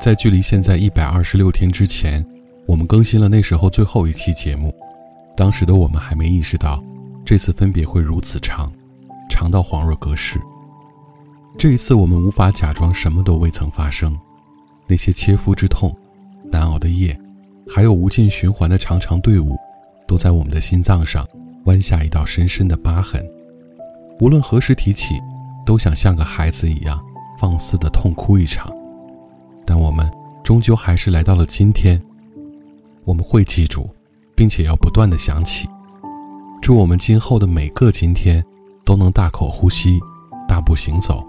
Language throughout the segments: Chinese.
在距离现在一百二十六天之前，我们更新了那时候最后一期节目。当时的我们还没意识到，这次分别会如此长，长到恍若隔世。这一次，我们无法假装什么都未曾发生。那些切肤之痛、难熬的夜，还有无尽循环的长长队伍，都在我们的心脏上弯下一道深深的疤痕。无论何时提起，都想像个孩子一样放肆的痛哭一场。但我们终究还是来到了今天。我们会记住，并且要不断的想起。祝我们今后的每个今天，都能大口呼吸，大步行走，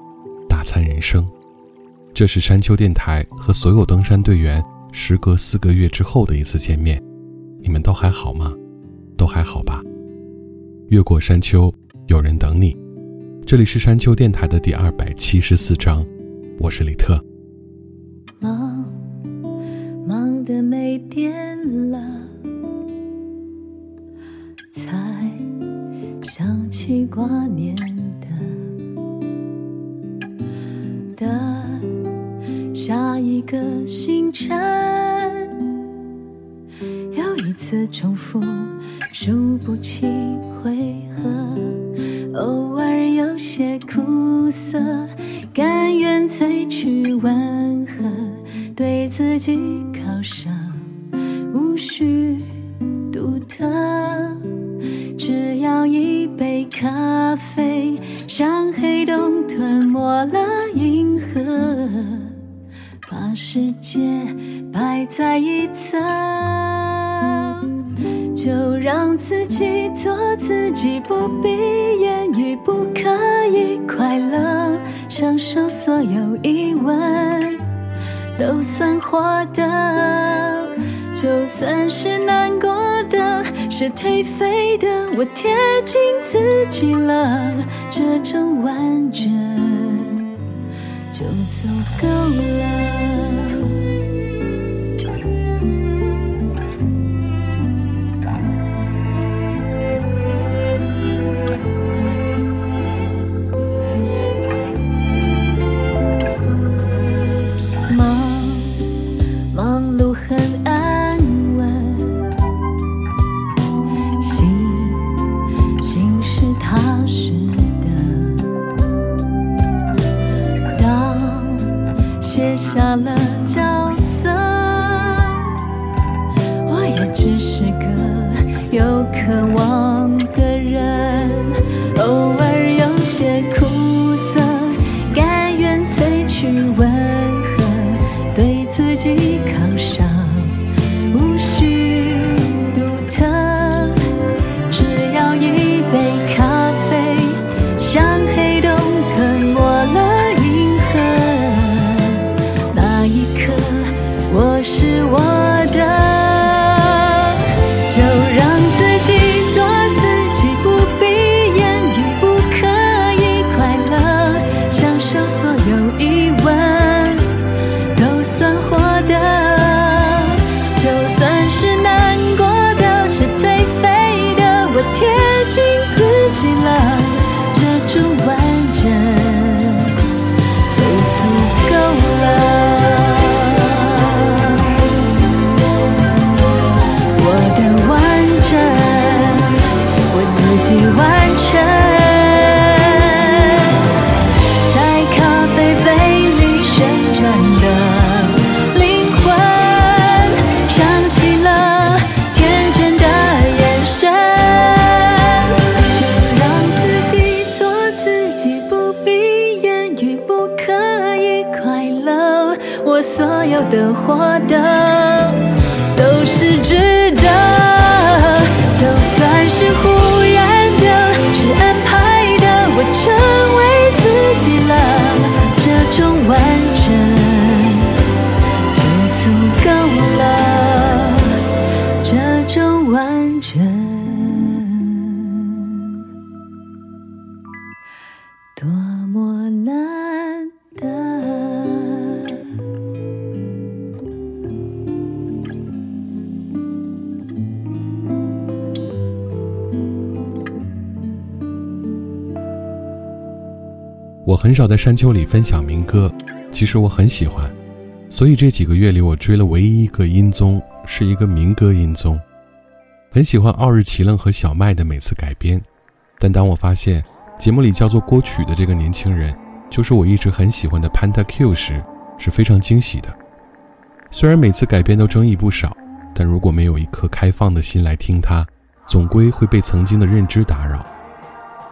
大餐人生。这是山丘电台和所有登山队员时隔四个月之后的一次见面。你们都还好吗？都还好吧？越过山丘，有人等你。这里是山丘电台的第二百七十四章，我是李特。忙，忙得没电了，才想起挂念的的下一个星辰，又一次重复数不清回合，偶尔有些苦涩，甘愿萃取温和，对自己犒赏，无需独特。只要一杯咖啡，像黑洞吞没了银河，把世界摆在一侧。就让自己做自己，不必言语，不可以快乐，享受所有疑问，都算活的。就算是难过的，是颓废的，我贴近自己了，这种完整就足够了。很少在山丘里分享民歌，其实我很喜欢，所以这几个月里我追了唯一一个音综，是一个民歌音综。很喜欢奥日奇楞和小麦的每次改编，但当我发现节目里叫做郭曲的这个年轻人，就是我一直很喜欢的 Panda Q 时，是非常惊喜的。虽然每次改编都争议不少，但如果没有一颗开放的心来听他，总归会被曾经的认知打扰。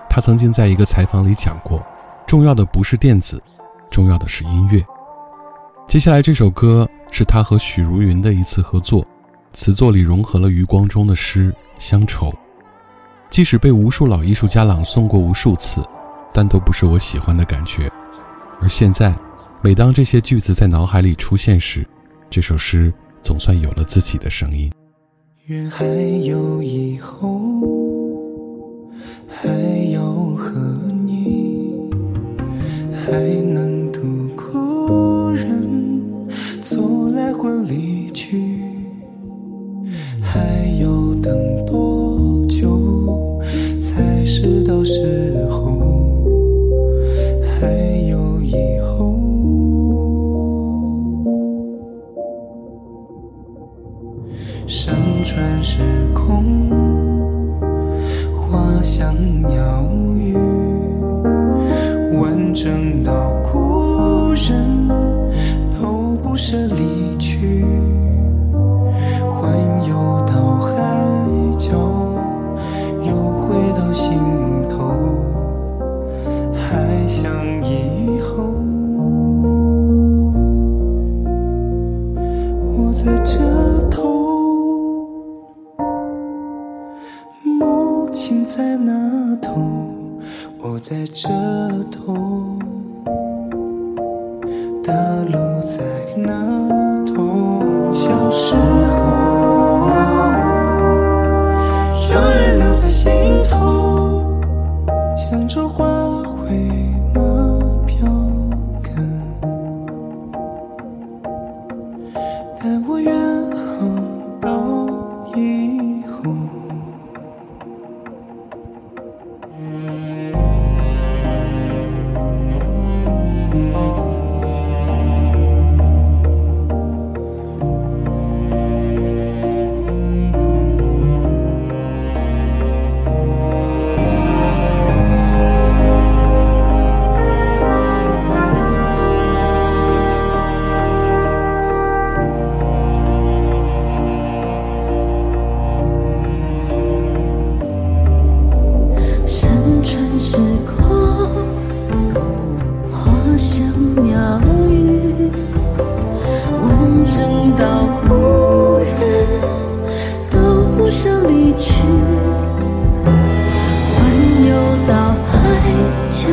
他曾经在一个采访里讲过。重要的不是电子，重要的是音乐。接下来这首歌是他和许茹芸的一次合作，词作里融合了余光中的诗乡愁。即使被无数老艺术家朗诵过无数次，但都不是我喜欢的感觉。而现在，每当这些句子在脑海里出现时，这首诗总算有了自己的声音。愿还有以后，还要和你。才能渡过人走来或离去，还要等多离去，叫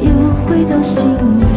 又回到心里。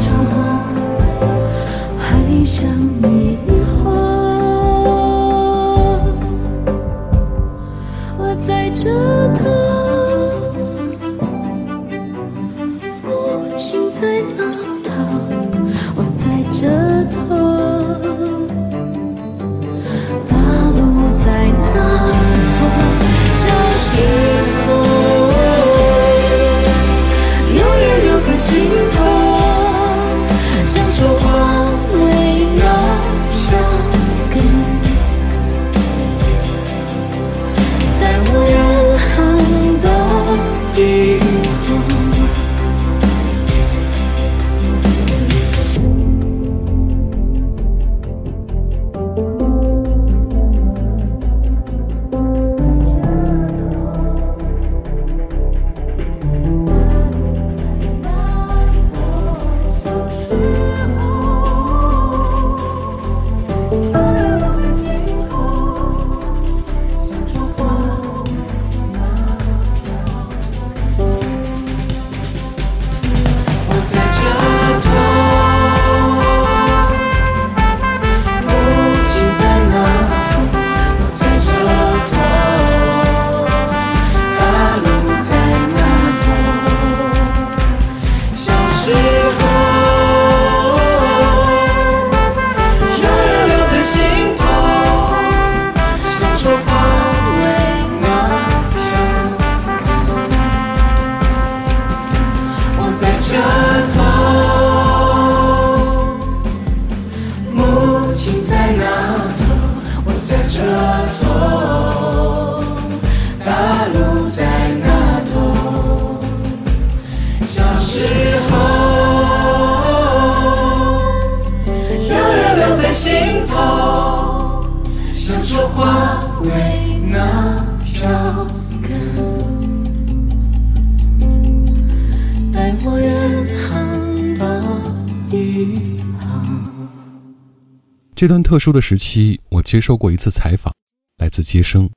这段特殊的时期，我接受过一次采访，来自接生。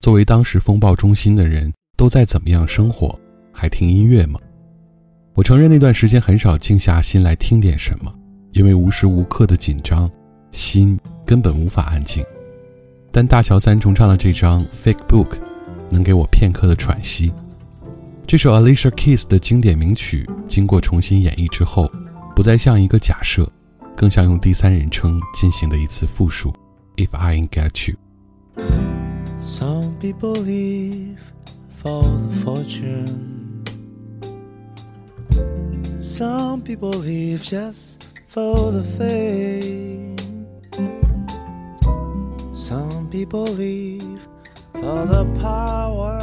作为当时风暴中心的人，都在怎么样生活？还听音乐吗？我承认那段时间很少静下心来听点什么，因为无时无刻的紧张，心根本无法安静。但大乔三重唱的这张《Fake Book》，能给我片刻的喘息。这首 Alicia Keys 的经典名曲，经过重新演绎之后，不再像一个假设，更像用第三人称进行的一次复述。If I ain't got you。 Some people live for the fortune. Some people live just for the fame. Some people live for the power.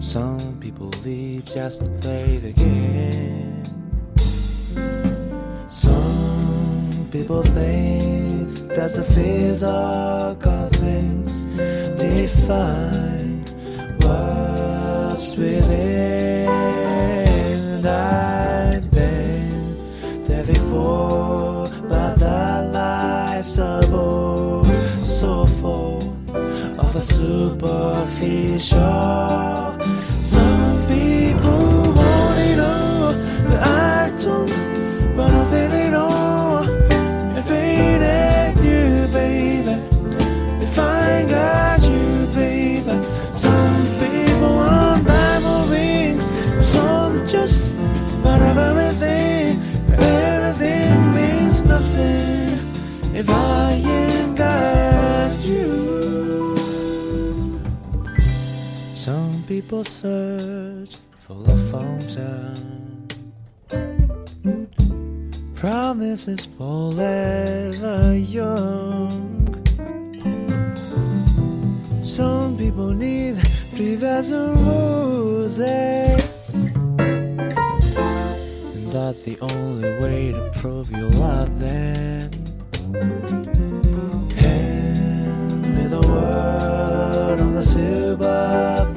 Some people live just to play the game. People think that the physical things define what's within. I've been there before, but the life's so bold, so full of a superficial. People search for a fountain. Promises forever young. Some people need three dozen roses. And that's the only way to prove you love them. Hand me the word on the silver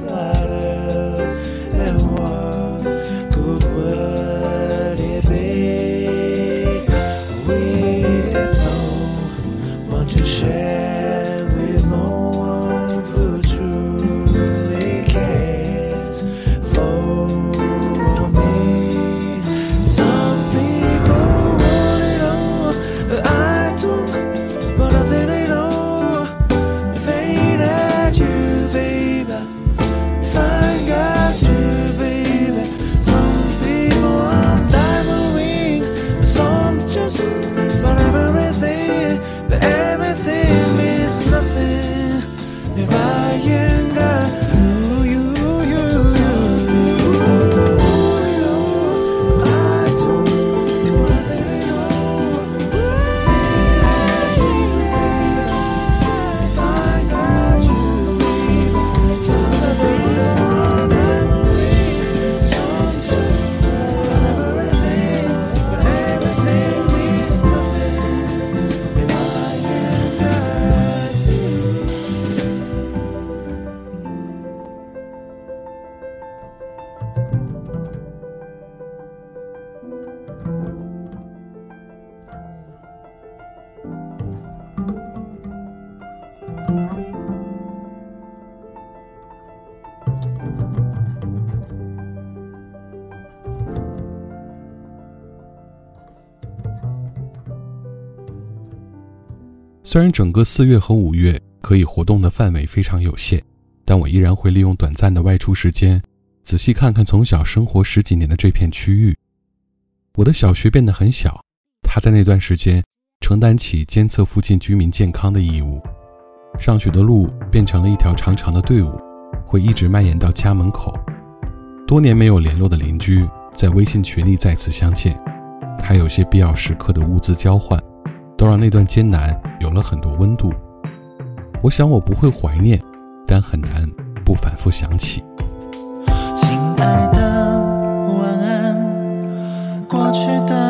虽然整个四月和五月可以活动的范围非常有限，但我依然会利用短暂的外出时间，仔细看看从小生活十几年的这片区域。我的小学变得很小，他在那段时间承担起监测附近居民健康的义务。上学的路变成了一条长长的队伍，会一直蔓延到家门口。多年没有联络的邻居在微信群里再次相见，还有些必要时刻的物资交换。都让那段艰难有了很多温度。我想我不会怀念，但很难不反复想起。亲爱的，晚安。过去的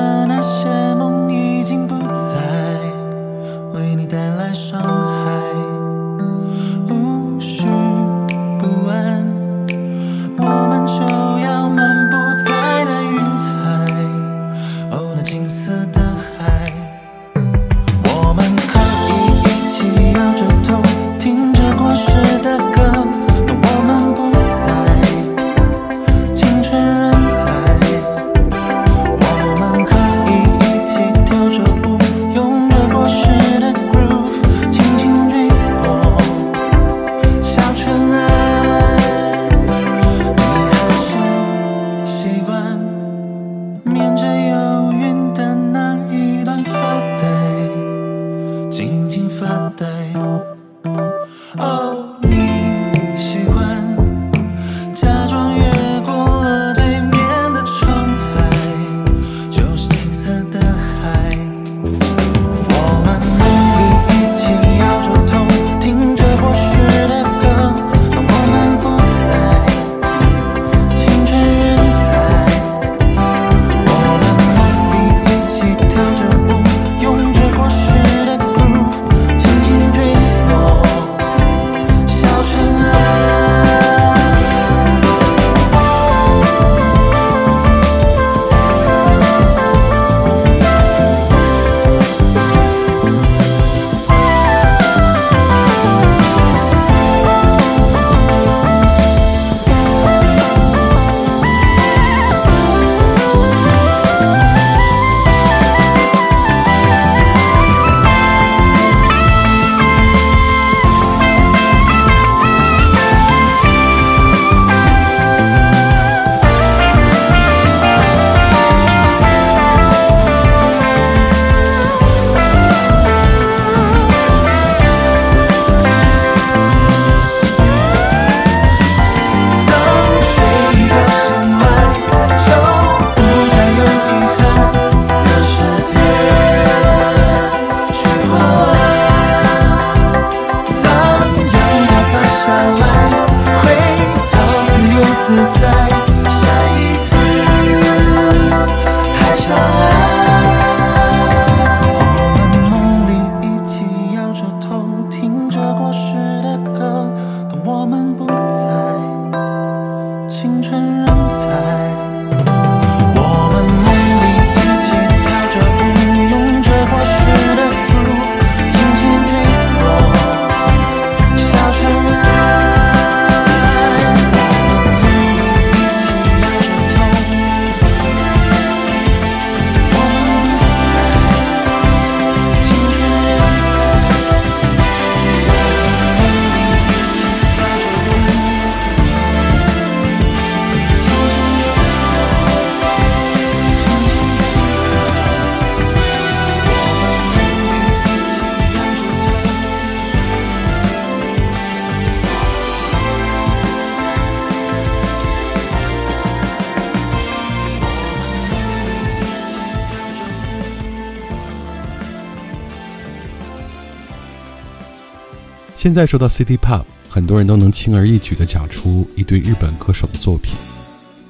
现在说到 City Pop，很多人都能轻而易举地讲出一堆日本歌手的作品，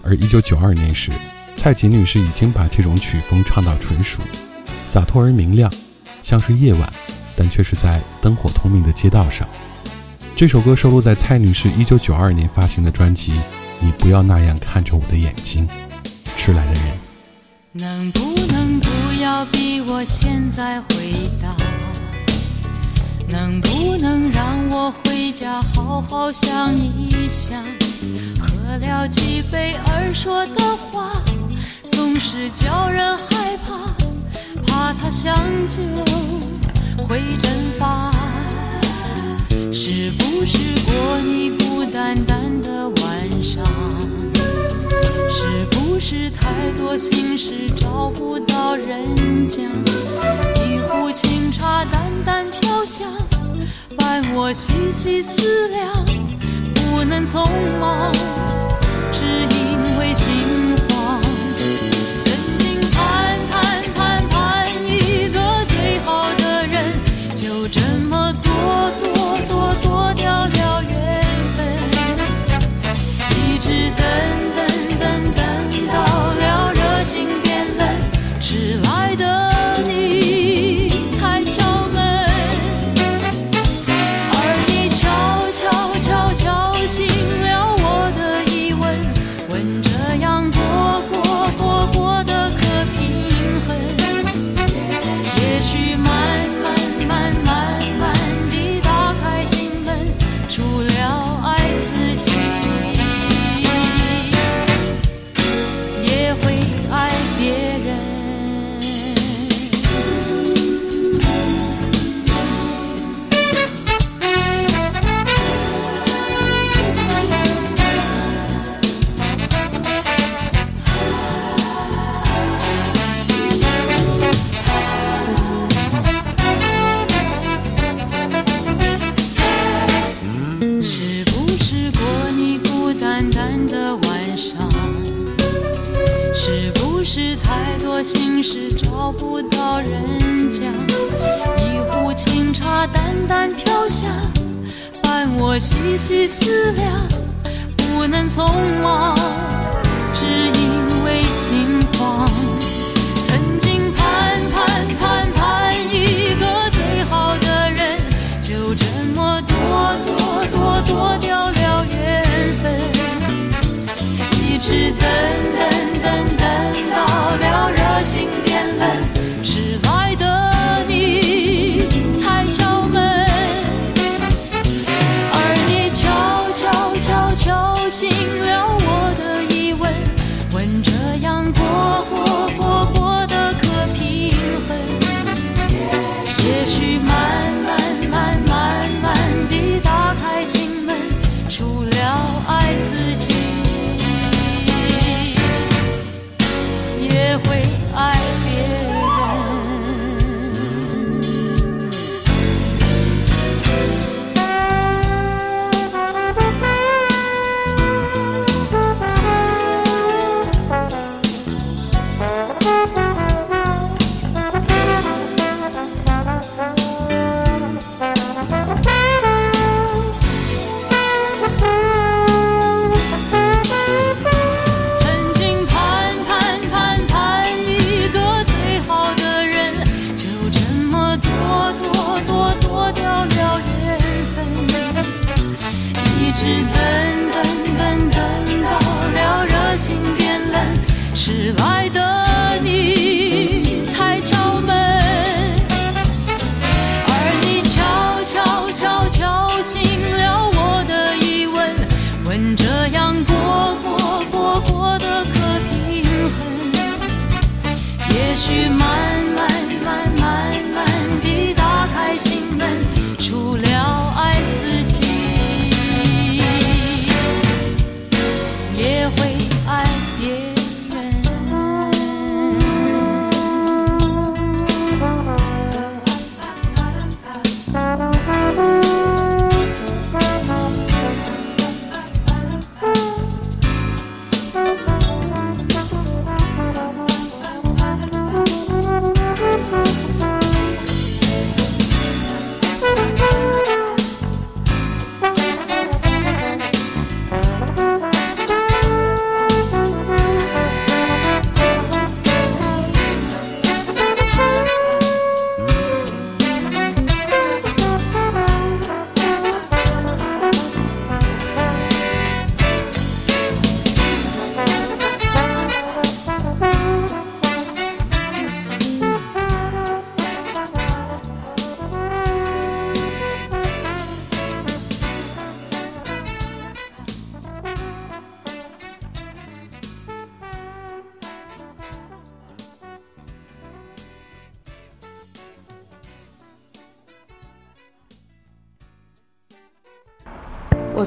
而1992年时，蔡琴女士已经把这种曲风唱到纯熟，洒脱而明亮，像是夜晚，但却是在灯火通明的街道上。这首歌收录在蔡女士1992年发行的专辑《你不要那样看着我的眼睛》。迟来的人，能不能不要逼我现在回答？能不能让我回家好好想一想？喝了几杯儿说的话，总是叫人害怕，怕它像酒会蒸发。是不是过你孤单单的晚上？是不是太多心事找不到人讲？我细细思量，不能匆忙，只因为心许慢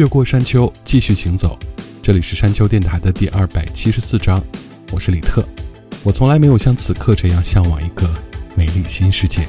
越过山丘，继续行走。这里是山丘电台的第二百七十四章，我是李特。我从来没有像此刻这样向往一个美丽新世界。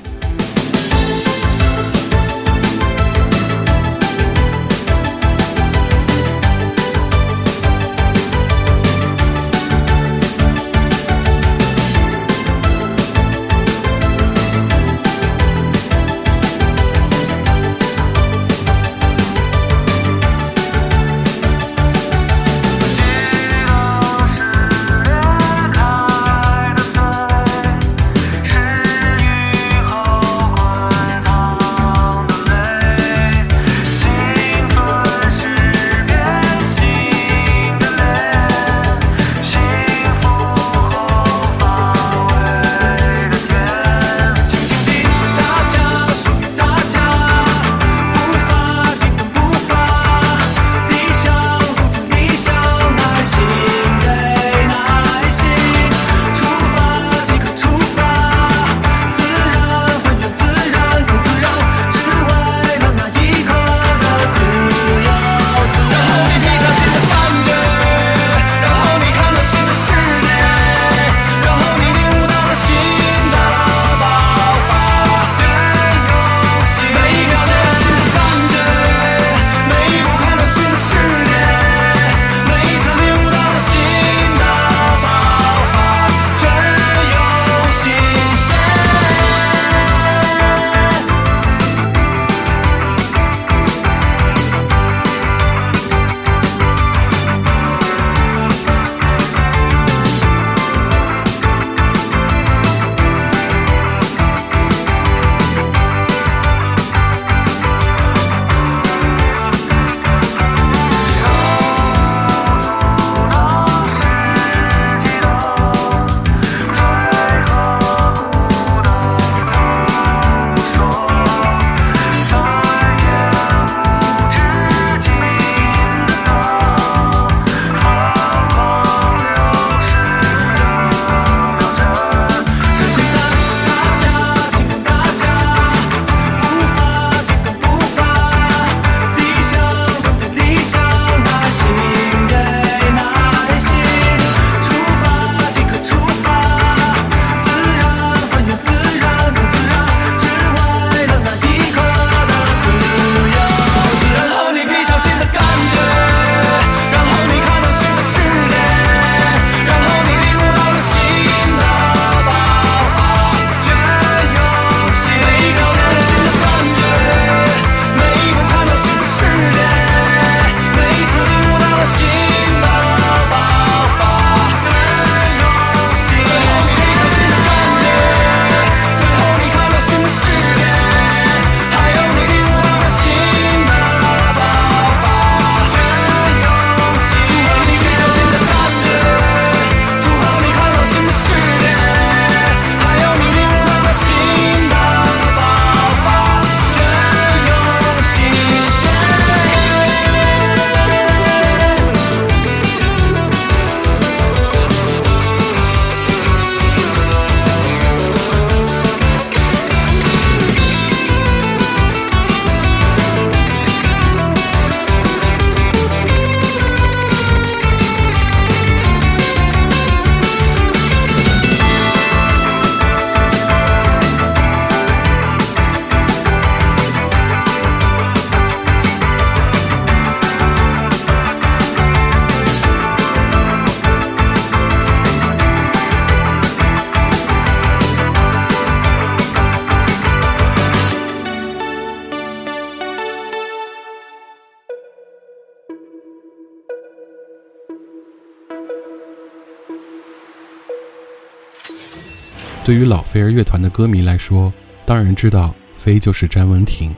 于老飞儿乐团的歌迷来说，当然知道飞就是詹雯婷，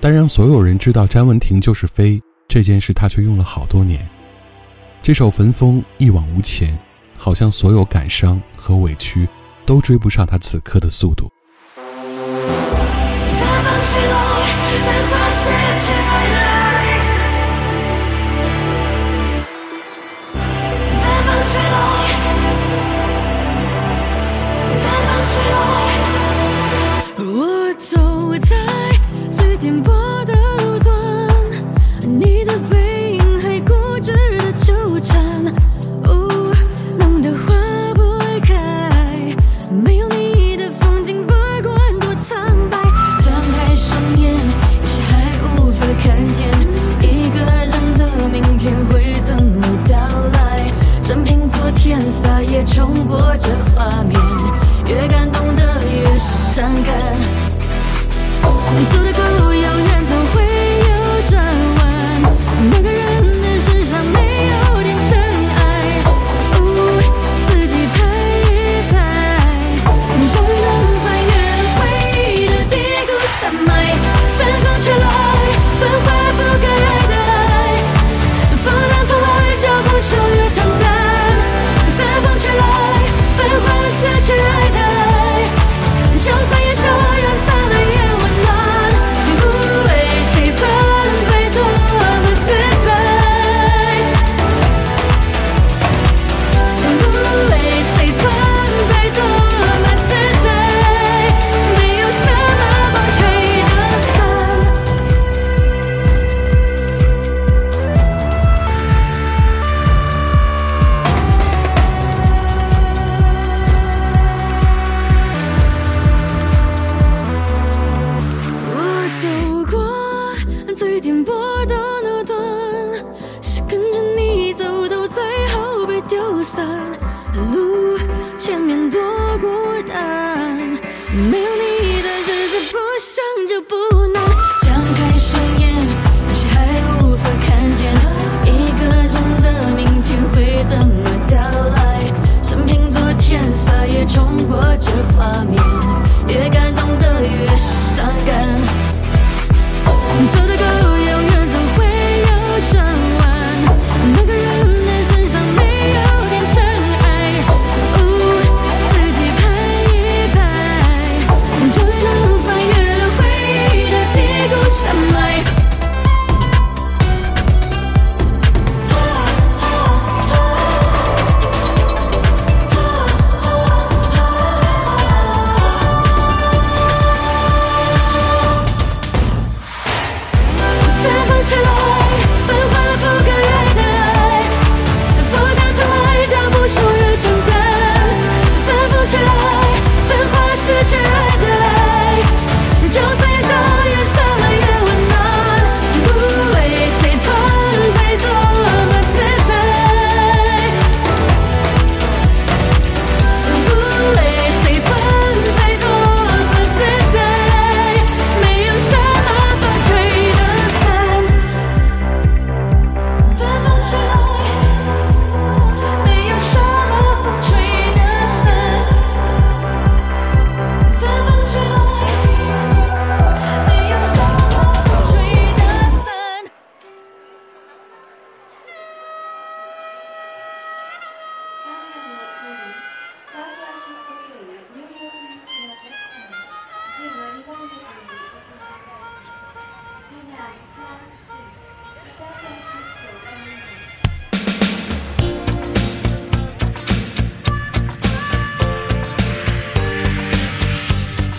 但让所有人知道詹雯婷就是飞这件事，他却用了好多年。这首《焚风》一往无前，好像所有感伤和委屈都追不上他此刻的速度。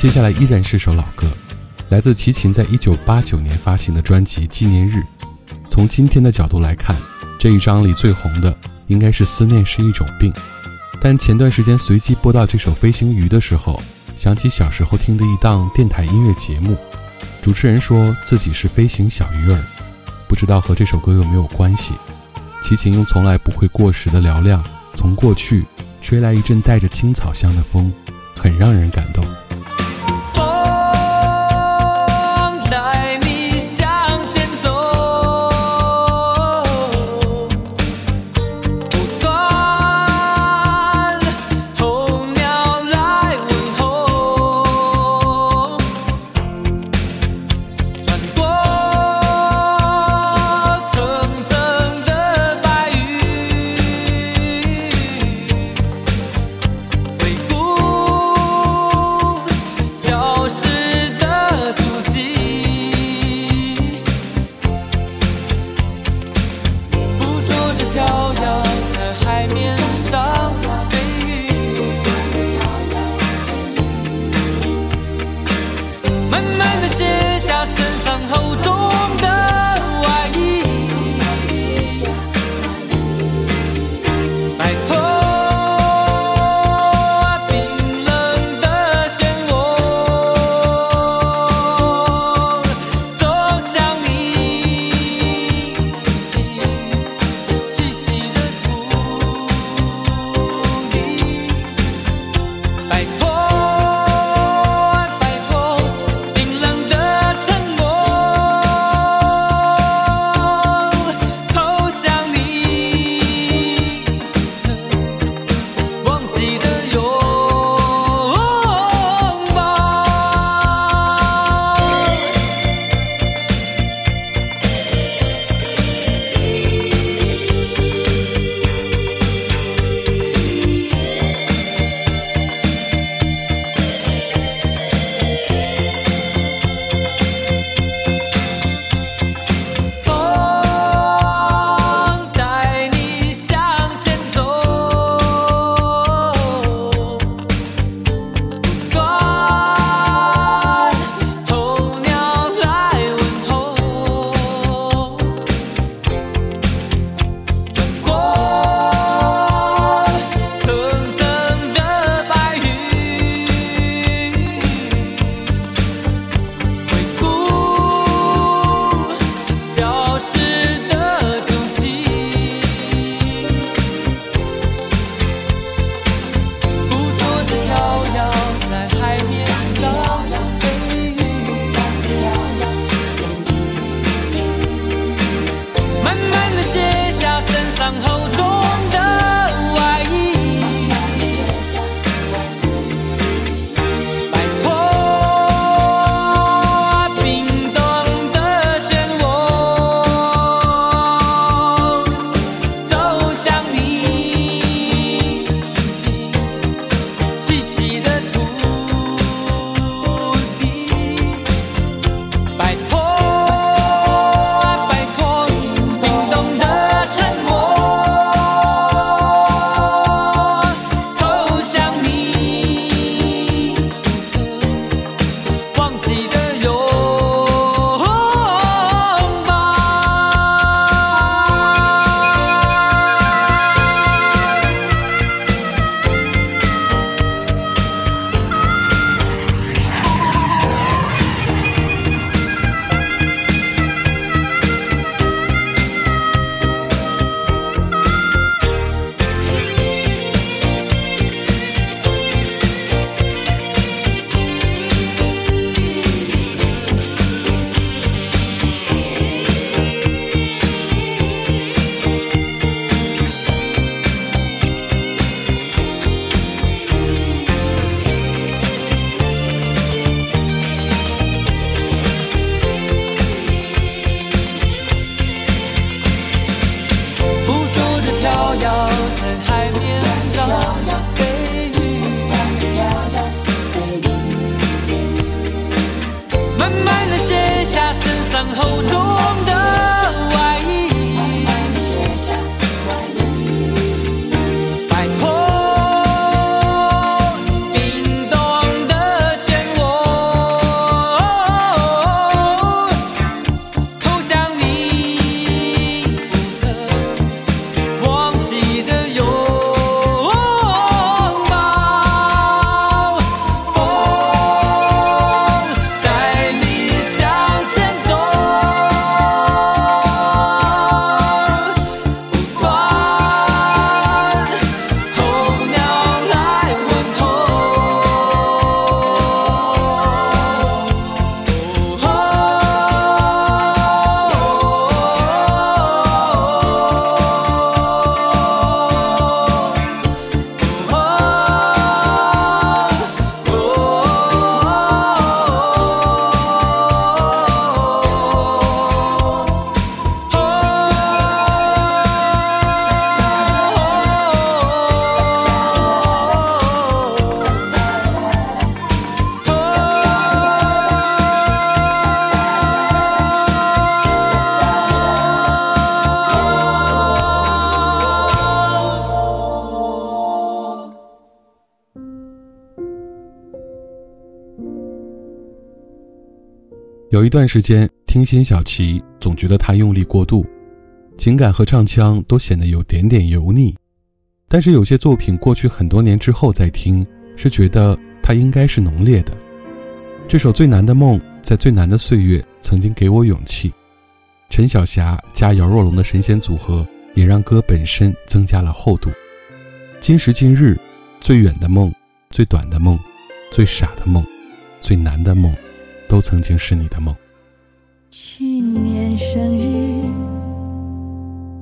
接下来依然是首老歌，来自齐秦在一九八九年发行的专辑《纪念日》。从今天的角度来看，这一张里最红的应该是《思念是一种病》。但前段时间随机播到这首《飞行鱼》的时候，想起小时候听的一档电台音乐节目，主持人说自己是飞行小鱼儿，不知道和这首歌有没有关系。齐秦用从来不会过时的嘹亮，从过去吹来一阵带着青草香的风，很让人感动。有一段时间听辛晓琪，总觉得他用力过度，情感和唱腔都显得有点点油腻。但是有些作品过去很多年之后再听，是觉得它应该是浓烈的。这首《最难的梦》在最难的岁月曾经给我勇气。陈小霞加姚若龙的神仙组合，也让歌本身增加了厚度。今时今日，最远的梦，最短的梦，最傻的梦，最难的梦。都曾经是你的梦。去年生日，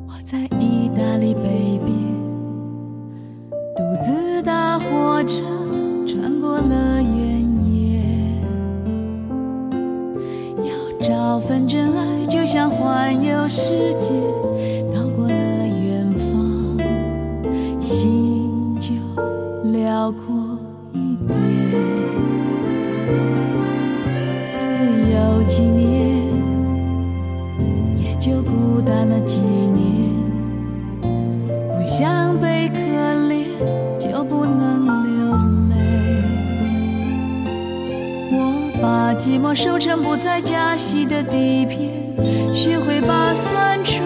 我在意大利北边，独自搭火车穿过了原野。要找份真爱，就像环游世界，到过了远方，心就辽阔几年，也就孤单了几年。不想被可怜，就不能流泪。我把寂寞收成不再加息的底片，学会把酸楚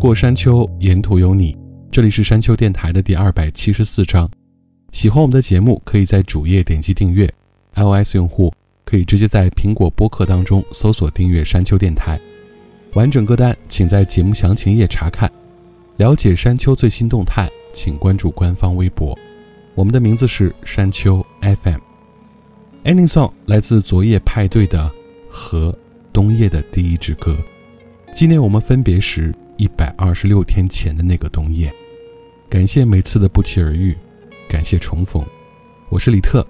过山丘，沿途有你。这里是山丘电台的第二百七十四章。喜欢我们的节目，可以在主页点击订阅。iOS 用户可以直接在苹果播客当中搜索订阅山丘电台。完整歌单请在节目详情页查看。了解山丘最新动态，请关注官方微博。我们的名字是山丘 FM。Ending song 来自昨夜派对的《和冬夜的第一支歌》，纪念我们分别时。一百二十六天前的那个冬夜，感谢每次的不期而遇，感谢重逢。我是李特，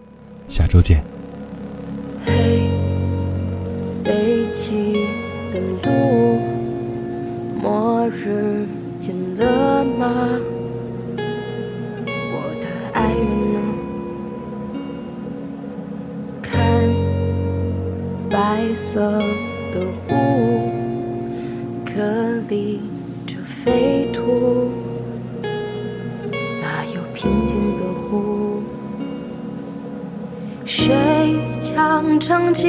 下周见。嘿，北极的路，末日见了吗？我的爱人呢？看白色的雾，隔离飞图，哪有平静的湖？谁将唱起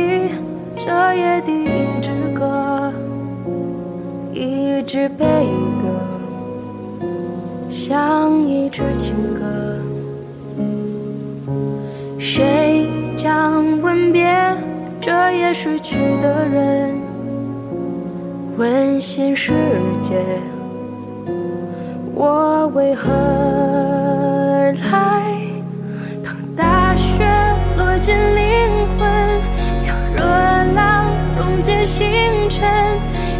这夜的一支歌？一支悲歌，像一支情歌。谁将吻别这夜睡去的人？问新世界，我为何而来？当大雪落进灵魂，像热浪溶解星辰，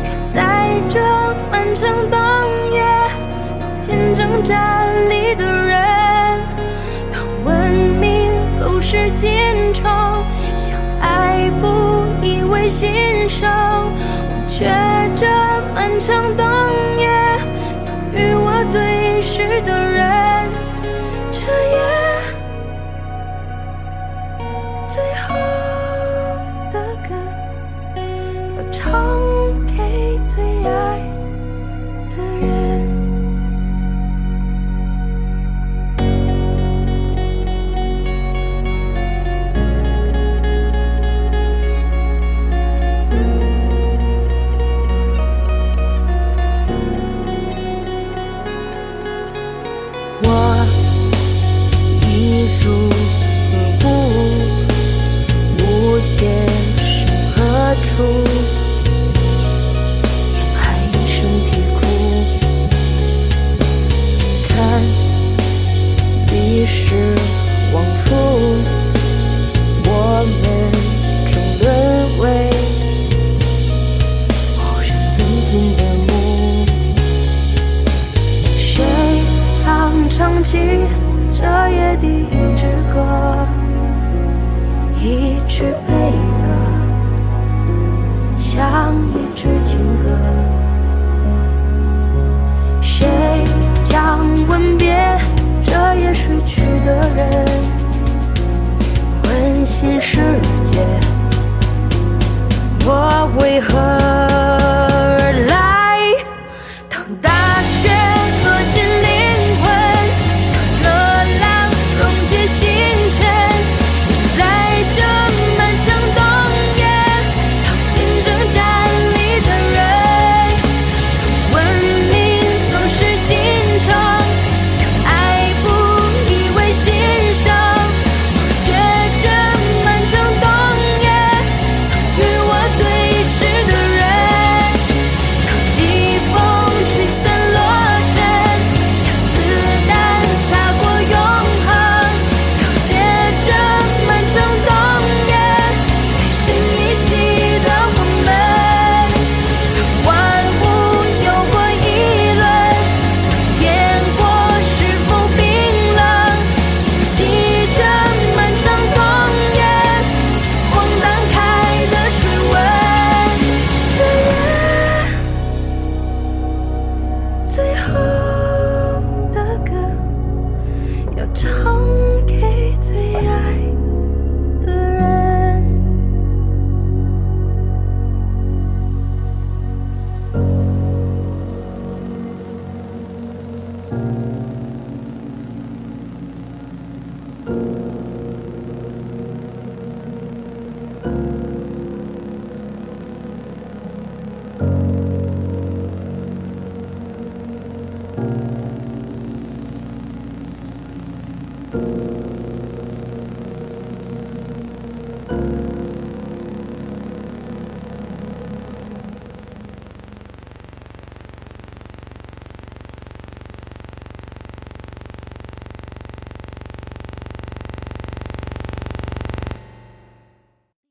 愿在这漫长冬夜，抱紧挣扎里的人。当文明走失尽头，相爱不以为欣赏，忘却这漫长冬